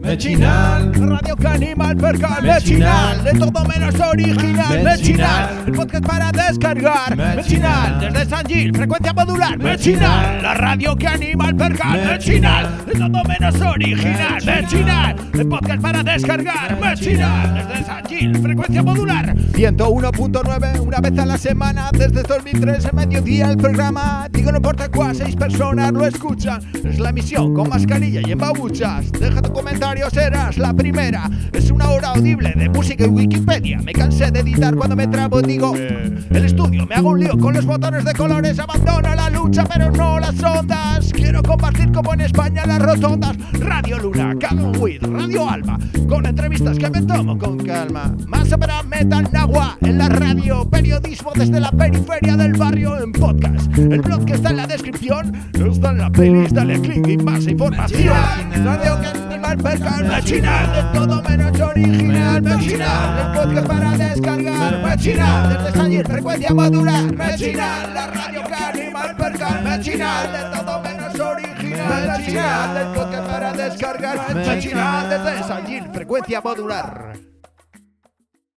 Mechinal. Radio que anima al percal, Mechinal. De todo menos original, Mechinal. El podcast para descargar, Mechinal. Desde San Gil, frecuencia modular, Mechinal. La radio que anima al percal, Mechinal. De todo menos original, Mechinal. Mechinal. El podcast para descargar, Mechinal. Desde San Gil, frecuencia modular. 101.9, a la semana, desde 2003, en mediodía, el programa. Digo, no importa cuál, seis personas lo escuchan. Es la emisión con mascarilla y en babuchas. Deja tu comentario, serás la primera. Es una hora audible de música y Wikipedia. Me cansé de editar cuando me trabo, digo. El estudio, me hago un lío con los botones de colores. Abandono la lucha, pero no las ondas. Compartir como en España las rotondas. Radio Luna, Canon With, Radio Alba. Con entrevistas que me tomo con calma. Más para Metal Nagua en la radio. Periodismo desde la periferia del barrio en podcast. El blog que está en la descripción está en la playlist. Dale click y más información. Radio que de todo menos original. Machinal, el podcast para descargar. Machinal, desde Salir, frecuencia modular. Machinal, la radio que percal. Machinal, de todo menos Machinal, el podcast para descargar. Machinal, desde Salir, frecuencia modular.